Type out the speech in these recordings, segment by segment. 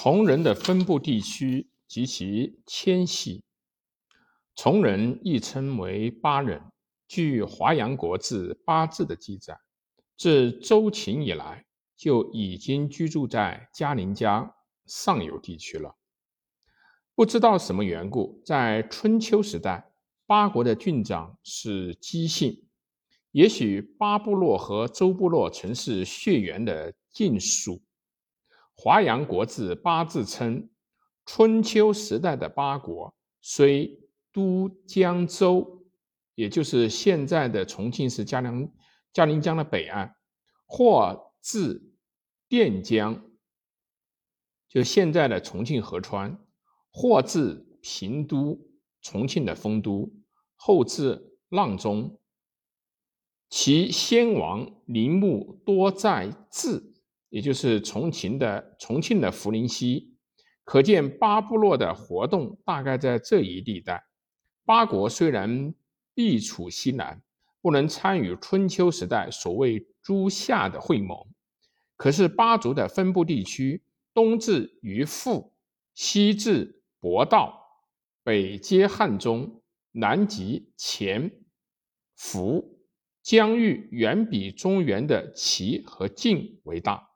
崇人的分布地区及其迁徙。崇人亦称为巴人。据《华阳国志·八字》的记载，自周秦以来就已经居住在嘉陵江上游地区了。不知道什么缘故，在春秋时代，八国的郡长是姬姓。也许八部落和周部落曾是血缘的近属。《华阳国志·八字》称，春秋时代的八国虽都江州，也就是现在的重庆市嘉陵嘉陵江的北岸，或至垫江，就现在的重庆合川，或至平都，重庆的丰都，后至阆中，其先王陵墓多在治。也就是重庆的重庆的涪陵西，可见八部落的活动大概在这一地带。八国虽然地处西南，不能参与春秋时代所谓诸夏的会盟，可是八族的分布地区，东至于阜，西至亳道，北接汉中，南及黔、福、疆域，远比中原的齐和晋为大。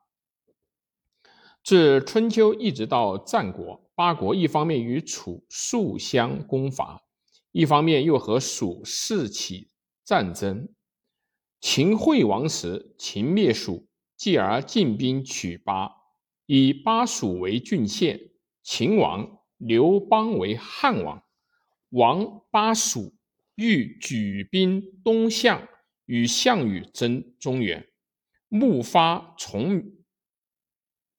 自春秋一直到战国，八国一方面与楚、肃相攻伐，一方面又和蜀氏起战争。秦惠王时，秦灭蜀，继而进兵取巴，以巴蜀为郡县。秦王刘邦为汉王，王巴蜀，欲举兵东向，与项羽争中原。幕发从。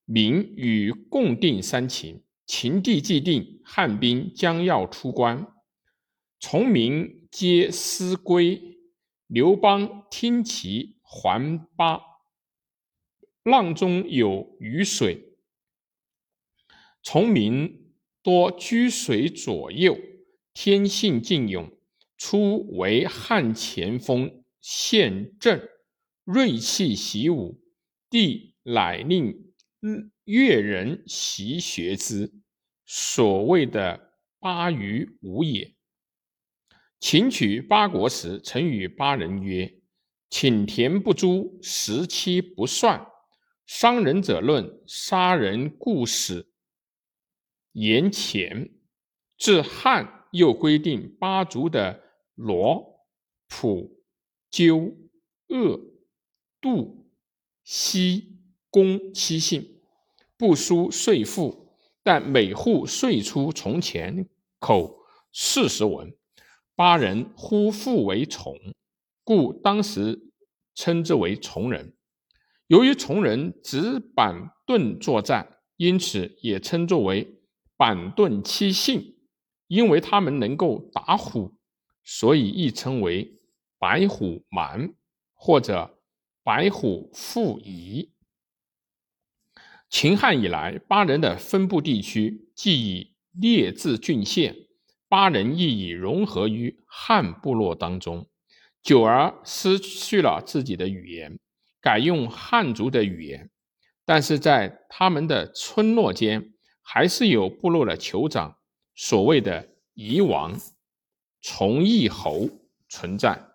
明与共定三秦，秦地既定，汉兵将要出关，从明皆思归。刘邦听其还巴，浪中有雨水，从明多居水左右，天性劲勇，初为汉前锋，陷阵，锐气习武，帝乃令。越人习学之，所谓的八于五也。秦取八国时，曾与八人曰：“请田不诛，食期不算。伤人者论，杀人故死。”言前。至汉又规定八族的罗、普、鸠、鄂、杜、西、公七姓。不输税赋，但每户税出从前口四十文。八人呼父为从，故当时称之为从人。由于从人执板盾作战，因此也称作为板盾七姓。因为他们能够打虎，所以亦称为白虎蛮或者白虎负夷。秦汉以来，巴人的分布地区既已列至郡县，巴人亦已融合于汉部落当中，久而失去了自己的语言，改用汉族的语言。但是在他们的村落间，还是有部落的酋长，所谓的夷王、从义侯存在。